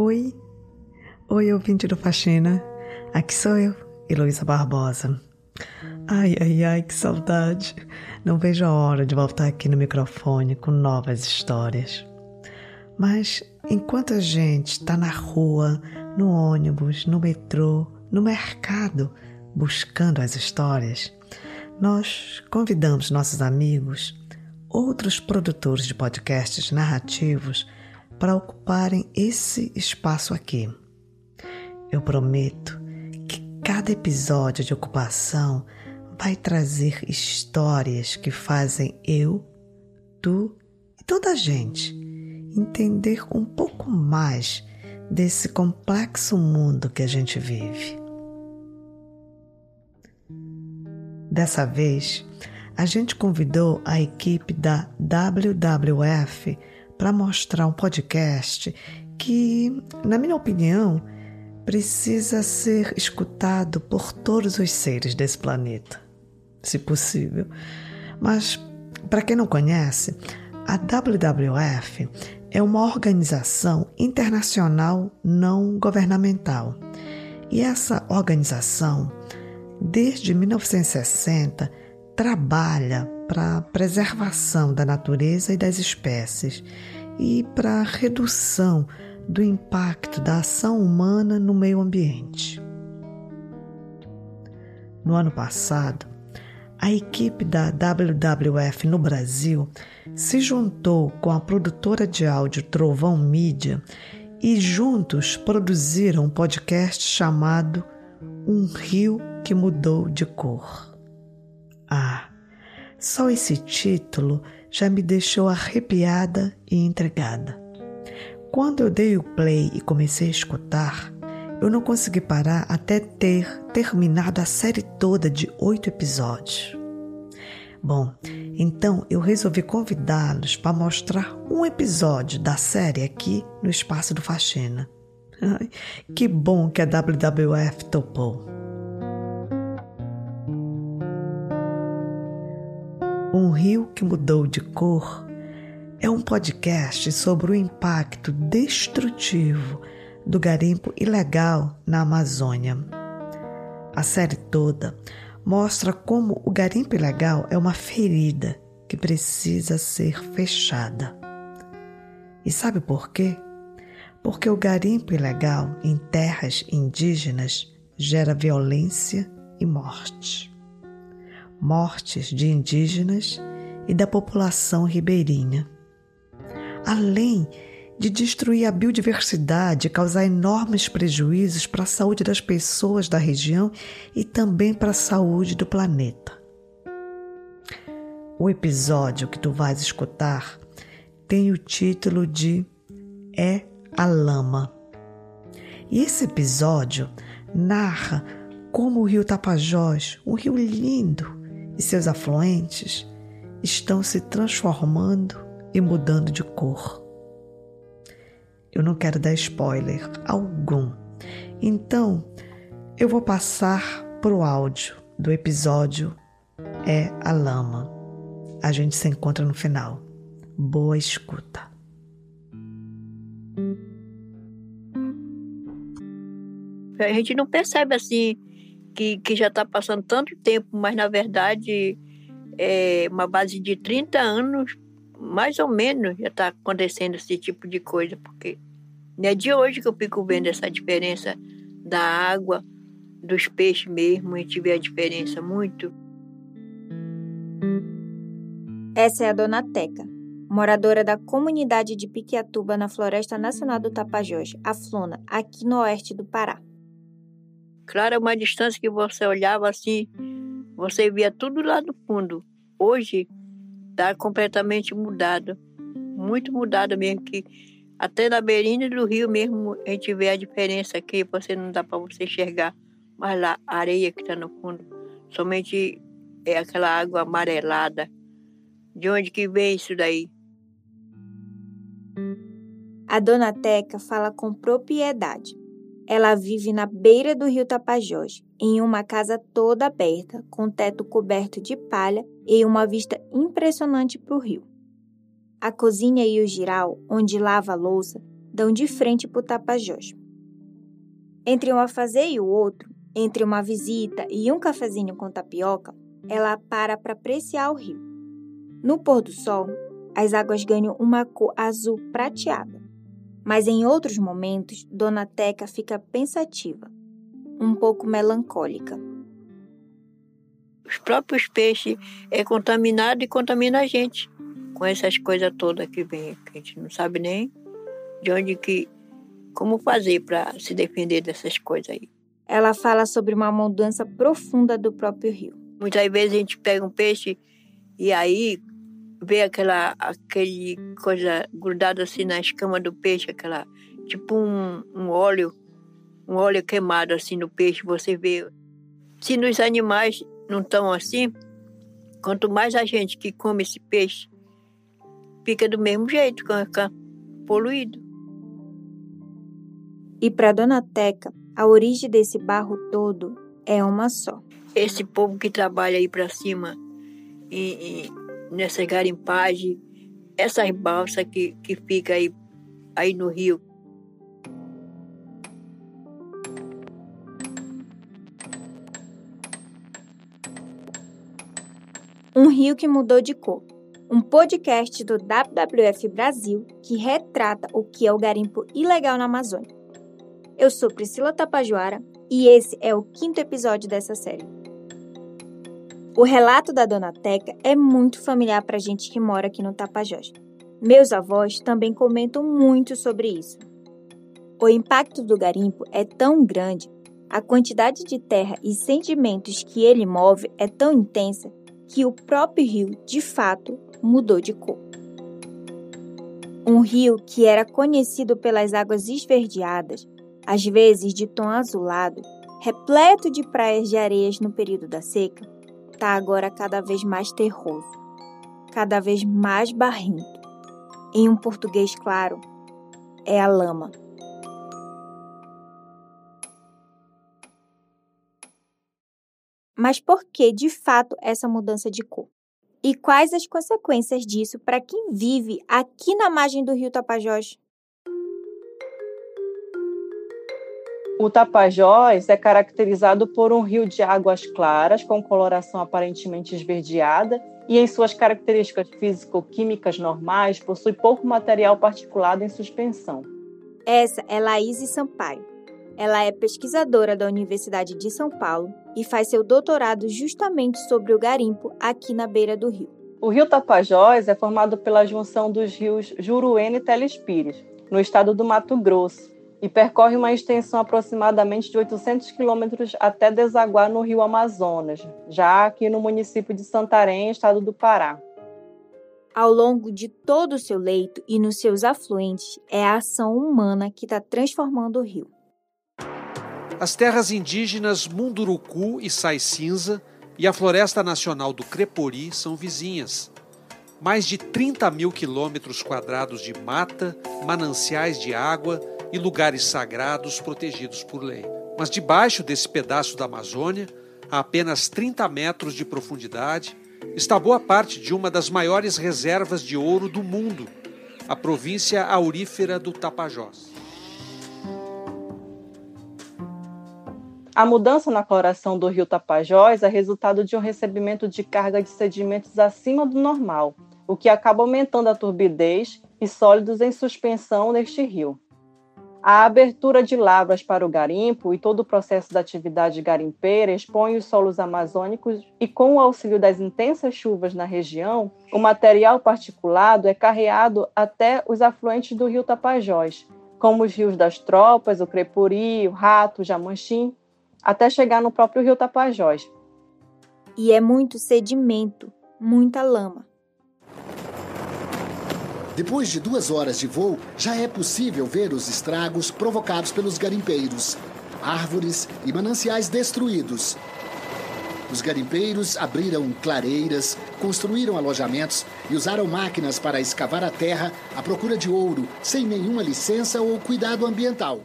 Oi, oi ouvinte do Faxina, aqui sou eu, Heloísa Barbosa. Ai, ai, ai, que saudade! Não vejo a hora de voltar aqui no microfone com novas histórias. Mas enquanto a gente está na rua, no ônibus, no metrô, no mercado, buscando as histórias, nós convidamos nossos amigos, outros produtores de podcasts narrativos, para ocuparem esse espaço aqui. Eu prometo que cada episódio de ocupação vai trazer histórias que fazem eu, tu e toda a gente entender um pouco mais desse complexo mundo que a gente vive. Dessa vez, a gente convidou a equipe da WWF para mostrar um podcast que, na minha opinião, precisa ser escutado por todos os seres desse planeta, se possível. Mas, para quem não conhece, a WWF é uma organização internacional não governamental. E essa organização, desde 1960, trabalha para a preservação da natureza e das espécies e para a redução do impacto da ação humana no meio ambiente. No ano passado, a equipe da WWF no Brasil se juntou com a produtora de áudio Trovão Mídia e juntos produziram um podcast chamado Um Rio que Mudou de Cor. Ah, só esse título já me deixou arrepiada e intrigada. Quando eu dei o play e comecei a escutar, eu não consegui parar até ter terminado a série toda de oito episódios. Bom, então eu resolvi convidá-los para mostrar um episódio da série aqui no Espaço do Faxina. Que bom que a WWF topou. Um Rio que Mudou de Cor é um podcast sobre o impacto destrutivo do garimpo ilegal na Amazônia. A série toda mostra como o garimpo ilegal é uma ferida que precisa ser fechada. E sabe por quê? Porque o garimpo ilegal em terras indígenas gera violência e morte. Mortes de indígenas e da população ribeirinha. Além de destruir a biodiversidade e causar enormes prejuízos para a saúde das pessoas da região e também para a saúde do planeta. O episódio que tu vais escutar tem o título de É a Lama. E esse episódio narra como o rio Tapajós, um rio lindo, e seus afluentes estão se transformando e mudando de cor. Eu não quero dar spoiler algum. Então, eu vou passar para o áudio do episódio É a Lama. A gente se encontra no final. Boa escuta. A gente não percebe assim que, que já está passando tanto tempo, mas na verdade é uma base de 30 anos mais ou menos já está acontecendo esse tipo de coisa, porque não é de hoje que eu fico vendo essa diferença da água, dos peixes mesmo, a gente vê a diferença muito. Essa é a Dona Teca, moradora da comunidade de Piquiatuba, na Floresta Nacional do Tapajós, a Flona, aqui no oeste do Pará. Claro, é uma distância que você olhava assim, você via tudo lá do fundo. Hoje, está completamente mudado. Muito mudado mesmo, que até na beirinha do rio mesmo a gente vê a diferença aqui, você não dá para você enxergar. Mas lá, a areia que está no fundo, somente é aquela água amarelada. De onde que vem isso daí? A dona Teca fala com propriedade. Ela vive na beira do rio Tapajós, em uma casa toda aberta, com teto coberto de palha e uma vista impressionante para o rio. A cozinha e o giral, onde lava a louça, dão de frente para o Tapajós. Entre um afazer e o outro, entre uma visita e um cafezinho com tapioca, ela para para apreciar o rio. No pôr do sol, as águas ganham uma cor azul prateada. Mas em outros momentos, Dona Teca fica pensativa, um pouco melancólica. Os próprios peixes é contaminado e contamina a gente com essas coisas todas que vem, que a gente não sabe nem de onde que como fazer para se defender dessas coisas aí. Ela fala sobre uma mudança profunda do próprio rio. Muitas vezes a gente pega um peixe e aí vê aquela aquele coisa grudada assim na escama do peixe, aquela tipo um, um óleo, um óleo queimado assim no peixe, você vê. Se nos animais não estão assim, quanto mais a gente que come esse peixe, fica do mesmo jeito, fica poluído. E para Dona Teca, a origem desse barro todo é uma só. Esse povo que trabalha aí para cima, nessa garimpagem, essas balsas que, que fica aí, aí no rio. Um rio que mudou de cor. Um podcast do WWF Brasil que retrata o que é o garimpo ilegal na Amazônia. Eu sou Priscila Tapajoara e esse é o quinto episódio dessa série. O relato da Dona Teca é muito familiar para gente que mora aqui no Tapajós. Meus avós também comentam muito sobre isso. O impacto do garimpo é tão grande, a quantidade de terra e sentimentos que ele move é tão intensa que o próprio rio, de fato, mudou de cor. Um rio que era conhecido pelas águas esverdeadas, às vezes de tom azulado, repleto de praias de areias no período da seca, está agora cada vez mais terroso, cada vez mais barrento. Em um português claro, é a lama. Mas por que, de fato, essa mudança de cor? E quais as consequências disso para quem vive aqui na margem do rio Tapajós? O Tapajós é caracterizado por um rio de águas claras, com coloração aparentemente esverdeada, e em suas características físico-químicas normais, possui pouco material particulado em suspensão. Essa é Laís Sampaio. Ela é pesquisadora da Universidade de São Paulo e faz seu doutorado justamente sobre o garimpo aqui na beira do rio. O rio Tapajós é formado pela junção dos rios Juruena e Telespires, no estado do Mato Grosso, e percorre uma extensão aproximadamente de 800 quilômetros até desaguar no rio Amazonas, já aqui no município de Santarém, estado do Pará. Ao longo de todo o seu leito e nos seus afluentes, é a ação humana que está transformando o rio. As terras indígenas Munduruku e Sai Cinza e a Floresta Nacional do Crepori são vizinhas. Mais de 30 mil quilômetros quadrados de mata, mananciais de água e lugares sagrados protegidos por lei. Mas debaixo desse pedaço da Amazônia, a apenas 30 metros de profundidade, está boa parte de uma das maiores reservas de ouro do mundo, a província aurífera do Tapajós. A mudança na coloração do rio Tapajós é resultado de um recebimento de carga de sedimentos acima do normal, o que acaba aumentando a turbidez e sólidos em suspensão neste rio. A abertura de lavras para o garimpo e todo o processo da atividade garimpeira expõe os solos amazônicos e, com o auxílio das intensas chuvas na região, o material particulado é carreado até os afluentes do rio Tapajós, como os rios das Tropas, o Crepuri, o Rato, o Jamanchim, até chegar no próprio rio Tapajós. E é muito sedimento, muita lama. Depois de duas horas de voo, já é possível ver os estragos provocados pelos garimpeiros. Árvores e mananciais destruídos. Os garimpeiros abriram clareiras, construíram alojamentos e usaram máquinas para escavar a terra à procura de ouro, sem nenhuma licença ou cuidado ambiental.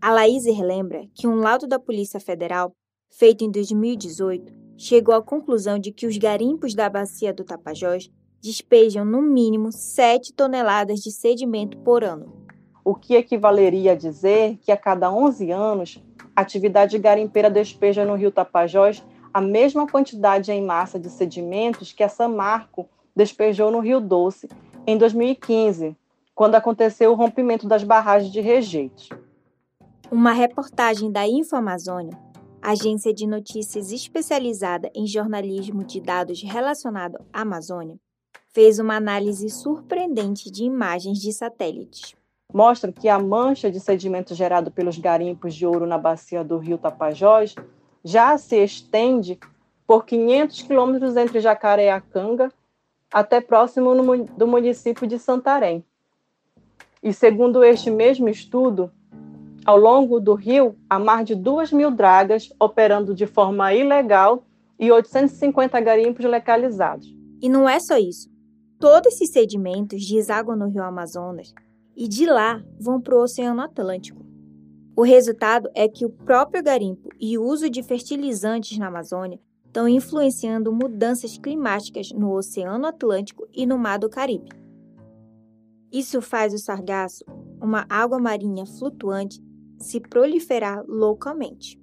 A Laís relembra que um laudo da Polícia Federal, feito em 2018, chegou à conclusão de que os garimpos da bacia do Tapajós despejam no mínimo 7 toneladas de sedimento por ano. o que equivaleria a dizer que a cada 11 anos, a atividade garimpeira despeja no rio Tapajós a mesma quantidade em massa de sedimentos que a Samarco despejou no Rio Doce em 2015, quando aconteceu o rompimento das barragens de rejeitos. Uma reportagem da InfoAmazônia, agência de notícias especializada em jornalismo de dados relacionado à Amazônia, fez uma análise surpreendente de imagens de satélites. Mostra que a mancha de sedimento gerado pelos garimpos de ouro na bacia do rio Tapajós já se estende por 500 quilômetros entre Jacareacanga até próximo do município de Santarém. E segundo este mesmo estudo, ao longo do rio, há mais de 2 mil dragas operando de forma ilegal e 850 garimpos localizados. E não é só isso. Todos esses sedimentos desaguam no rio Amazonas e de lá vão para o Oceano Atlântico. O resultado é que o próprio garimpo e o uso de fertilizantes na Amazônia estão influenciando mudanças climáticas no Oceano Atlântico e no Mar do Caribe. Isso faz o sargaço, uma água marinha flutuante, se proliferar loucamente.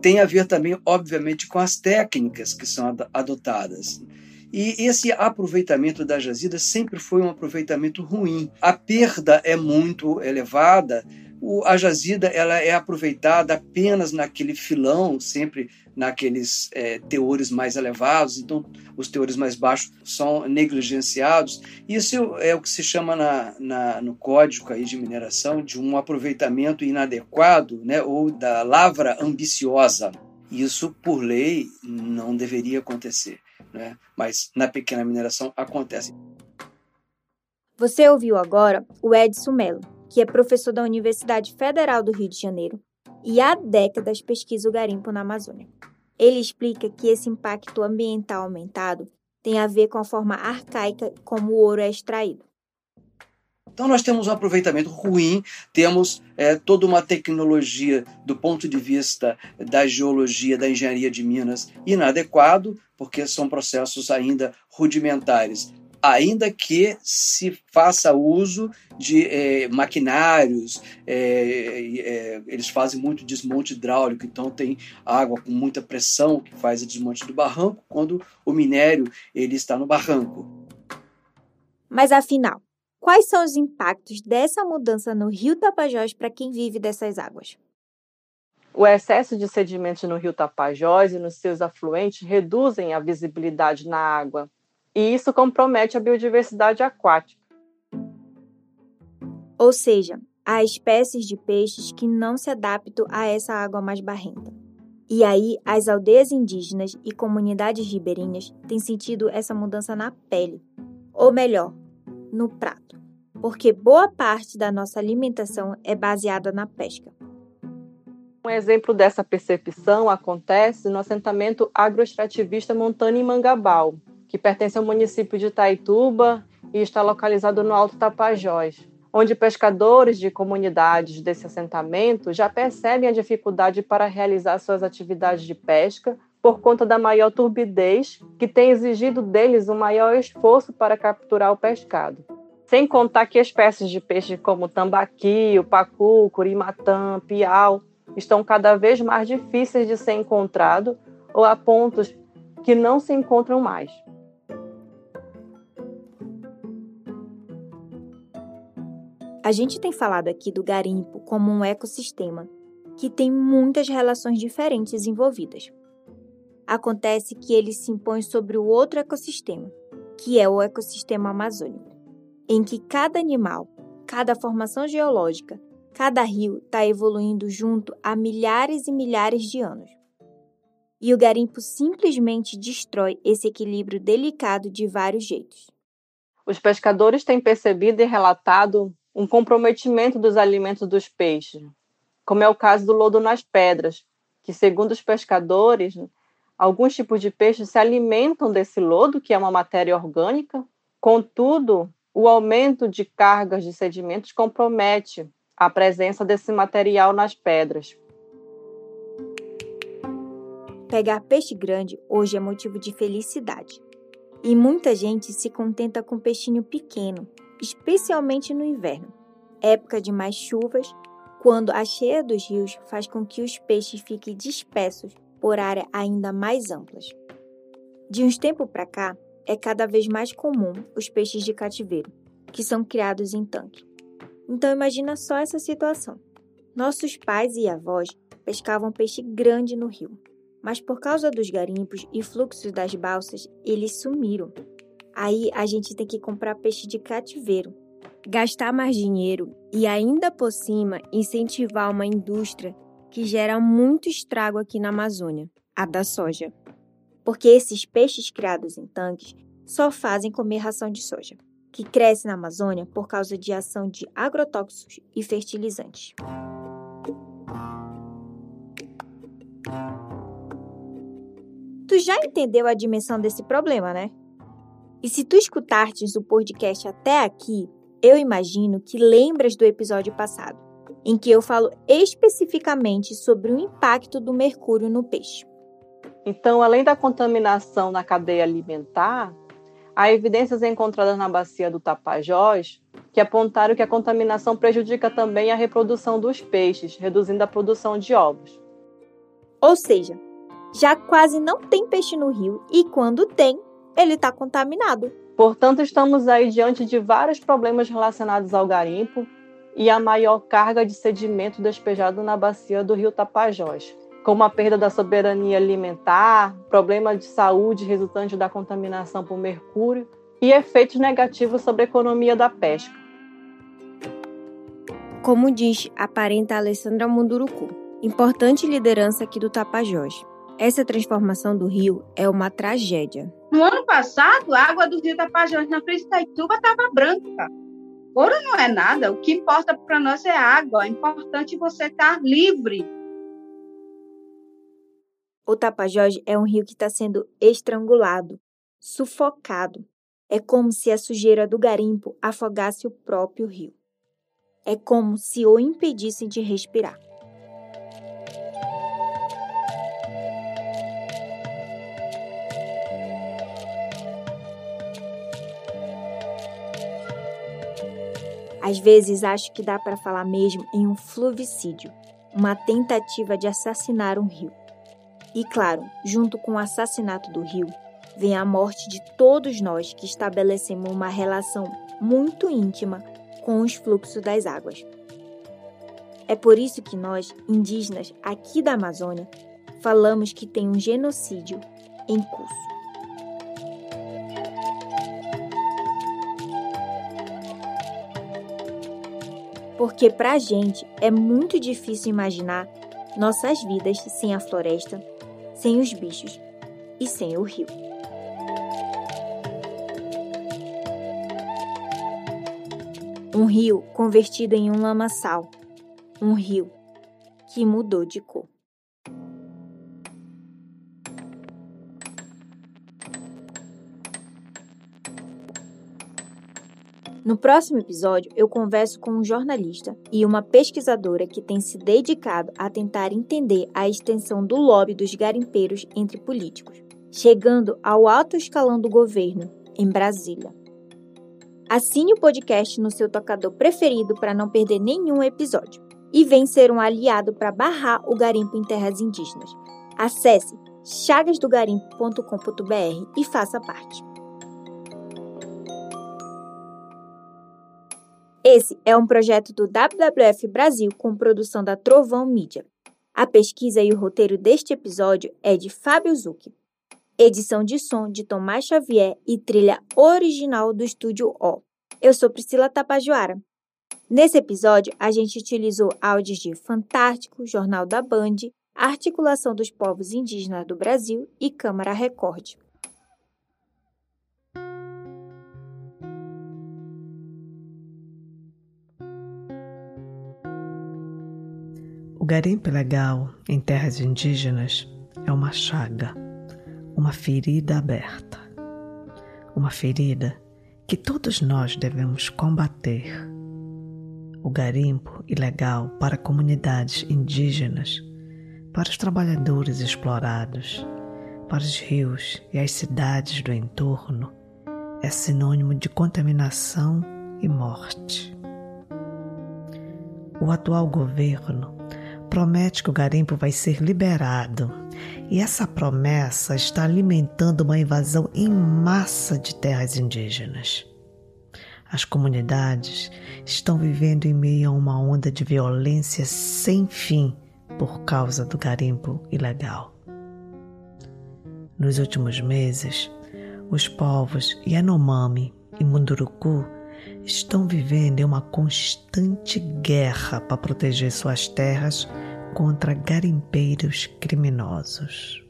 Tem a ver também, obviamente, com as técnicas que são adotadas. E esse aproveitamento da jazida sempre foi um aproveitamento ruim. A perda é muito elevada. O, a jazida ela é aproveitada apenas naquele filão, sempre naqueles é, teores mais elevados, então os teores mais baixos são negligenciados. Isso é o que se chama na, na, no código aí de mineração de um aproveitamento inadequado né, ou da lavra ambiciosa. Isso, por lei, não deveria acontecer né? mas na pequena mineração acontece. Você ouviu agora o Edson Mello, que é professor da Universidade Federal do Rio de Janeiro e há décadas pesquisa o garimpo na Amazônia. Ele explica que esse impacto ambiental aumentado tem a ver com a forma arcaica como o ouro é extraído. Então nós temos um aproveitamento ruim, temos é, toda uma tecnologia do ponto de vista da geologia, da engenharia de minas inadequado, porque são processos ainda rudimentares. Ainda que se faça uso de é, maquinários, é, eles fazem muito desmonte hidráulico, então tem água com muita pressão que faz o desmonte do barranco quando o minério ele está no barranco. Mas afinal, Quais são os impactos dessa mudança no rio Tapajós para quem vive dessas águas? O excesso de sedimentos no rio Tapajós e nos seus afluentes reduzem a visibilidade na água, e isso compromete a biodiversidade aquática. Ou seja, há espécies de peixes que não se adaptam a essa água mais barrenta. E aí, as aldeias indígenas e comunidades ribeirinhas têm sentido essa mudança na pele, ou melhor, no prato, porque boa parte da nossa alimentação é baseada na pesca. Um exemplo dessa percepção acontece no assentamento agroextrativista Montana em Mangabal, que pertence ao município de Taituba e está localizado no Alto Tapajós, onde pescadores de comunidades desse assentamento já percebem a dificuldade para realizar suas atividades de pesca por conta da maior turbidez, que tem exigido deles um maior esforço para capturar o pescado. Sem contar que espécies de peixes como tambaqui, o pacu, curimatã, piau estão cada vez mais difíceis de ser encontrado ou a pontos que não se encontram mais. A gente tem falado aqui do garimpo como um ecossistema que tem muitas relações diferentes envolvidas acontece que ele se impõe sobre o outro ecossistema, que é o ecossistema amazônico, em que cada animal, cada formação geológica, cada rio está evoluindo junto há milhares e milhares de anos. E o garimpo simplesmente destrói esse equilíbrio delicado de vários jeitos. Os pescadores têm percebido e relatado um comprometimento dos alimentos dos peixes, como é o caso do lodo nas pedras, que, segundo os pescadores, Alguns tipos de peixes se alimentam desse lodo, que é uma matéria orgânica. Contudo, o aumento de cargas de sedimentos compromete a presença desse material nas pedras. Pegar peixe grande hoje é motivo de felicidade. E muita gente se contenta com peixinho pequeno, especialmente no inverno. época de mais chuvas, quando a cheia dos rios faz com que os peixes fiquem dispersos por áreas ainda mais amplas. De uns tempos para cá, é cada vez mais comum os peixes de cativeiro, que são criados em tanque. Então imagina só essa situação. Nossos pais e avós pescavam peixe grande no rio, mas por causa dos garimpos e fluxos das balsas, eles sumiram. Aí a gente tem que comprar peixe de cativeiro, gastar mais dinheiro e ainda por cima incentivar uma indústria que gera muito estrago aqui na Amazônia, a da soja. Porque esses peixes criados em tanques só fazem comer ração de soja, que cresce na Amazônia por causa de ação de agrotóxicos e fertilizantes. Tu já entendeu a dimensão desse problema, né? E se tu escutastes o podcast até aqui, eu imagino que lembras do episódio passado, em que eu falo especificamente sobre o impacto do mercúrio no peixe. Então, além da contaminação na cadeia alimentar, há evidências encontradas na bacia do Tapajós que apontaram que a contaminação prejudica também a reprodução dos peixes, reduzindo a produção de ovos. Ou seja, já quase não tem peixe no rio e quando tem, ele está contaminado. Portanto, estamos aí diante de vários problemas relacionados ao garimpo e a maior carga de sedimento despejado na bacia do rio Tapajós, como a perda da soberania alimentar, problema de saúde resultante da contaminação por mercúrio e efeitos negativos sobre a economia da pesca. Como diz a parenta Alessandra Munduruku, importante liderança aqui do Tapajós. Essa transformação do rio é uma tragédia. No ano passado, a água do rio Tapajós na Frente Itaituba estava branca. Ouro não é nada, o que importa para nós é água. É importante você estar livre o Tapajós é um rio que está sendo estrangulado, sufocado. É como se a sujeira do garimpo afogasse o próprio rio. É como se o impedissem de respirar. Às vezes acho que dá para falar mesmo em um fluvicídio, uma tentativa de assassinar um rio. E claro, junto com o assassinato do rio, vem a morte de todos nós que estabelecemos uma relação muito íntima com os fluxos das águas. É por isso que nós, indígenas aqui da Amazônia, falamos que tem um genocídio em curso. Porque para a gente é muito difícil imaginar nossas vidas sem a floresta, sem os bichos e sem o rio. Um rio convertido em um lamaçal. Um rio que mudou de cor. No próximo episódio, eu converso com um jornalista e uma pesquisadora que tem se dedicado a tentar entender a extensão do lobby dos garimpeiros entre políticos, chegando ao alto escalão do governo, em Brasília. Assine o podcast no seu tocador preferido para não perder nenhum episódio. E vem ser um aliado para barrar o garimpo em terras indígenas. Acesse chagasdogarimpo.com.br e faça parte. Esse é um projeto do WWF Brasil com produção da Trovão Mídia. A pesquisa e o roteiro deste episódio é de Fábio Zucchi. Edição de som de Tomás Xavier e trilha original do Estúdio O. Eu sou Priscila Tapajoara. Nesse episódio, a gente utilizou áudios de Fantástico, Jornal da Band, Articulação dos Povos Indígenas do Brasil e Câmara Record. O garimpo ilegal em terras indígenas é uma chaga, uma ferida aberta. Uma ferida que todos nós devemos combater. O garimpo ilegal para comunidades indígenas, para os trabalhadores explorados, para os rios e as cidades do entorno é sinônimo de contaminação e morte. o atual governo promete que o garimpo vai ser liberado. E essa promessa está alimentando uma invasão em massa de terras indígenas. As comunidades estão vivendo em meio a uma onda de violência sem fim por causa do garimpo ilegal. Nos últimos meses, os povos Yanomami e Munduruku estão vivendo em uma constante guerra para proteger suas terras contra garimpeiros criminosos.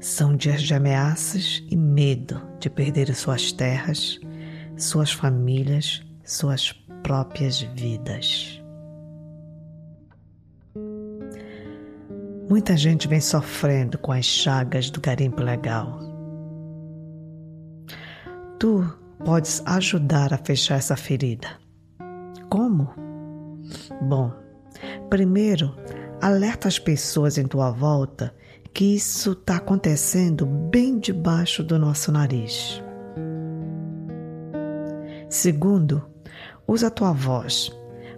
São dias de ameaças e medo de perder suas terras, suas famílias, suas próprias vidas. Muita gente vem sofrendo com as chagas do garimpo legal. Tu podes ajudar a fechar essa ferida. Como? Bom, primeiro, alerta as pessoas em tua volta que isso está acontecendo bem debaixo do nosso nariz. Segundo, usa a tua voz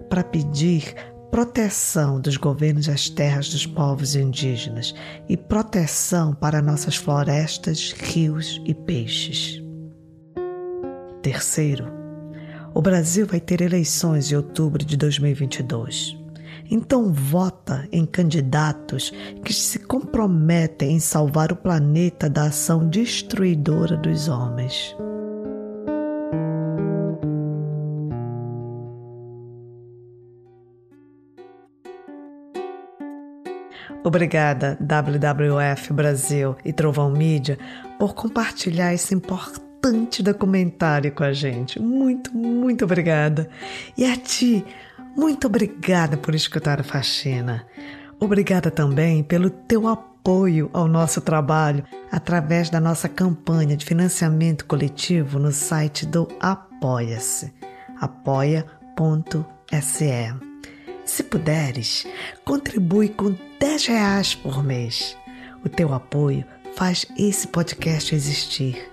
para pedir proteção dos governos das terras dos povos indígenas e proteção para nossas florestas, rios e peixes. Terceiro, o Brasil vai ter eleições em outubro de 2022. Então, vota em candidatos que se comprometem em salvar o planeta da ação destruidora dos homens. Obrigada, WWF Brasil e Trovão Mídia, por compartilhar esse importante documentário com a gente. Muito, muito obrigada. E a ti, muito obrigada por escutar a faxina. Obrigada também pelo teu apoio ao nosso trabalho através da nossa campanha de financiamento coletivo no site do Apoia-se, apoia.se. Se puderes, contribui com 10 reais por mês. O teu apoio faz esse podcast existir.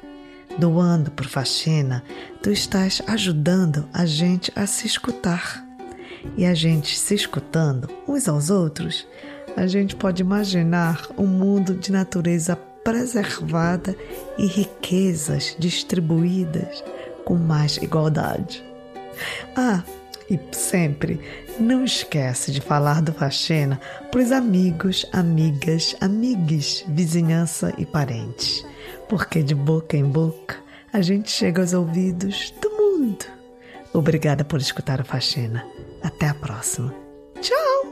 Doando por faxina, tu estás ajudando a gente a se escutar e a gente se escutando uns aos outros, a gente pode imaginar um mundo de natureza preservada e riquezas distribuídas com mais igualdade. Ah, e sempre não esquece de falar do Faxina para os amigos, amigas, amigues, vizinhança e parentes, porque de boca em boca a gente chega aos ouvidos do mundo. Obrigada por escutar o Faxina. Até a próxima. Tchau!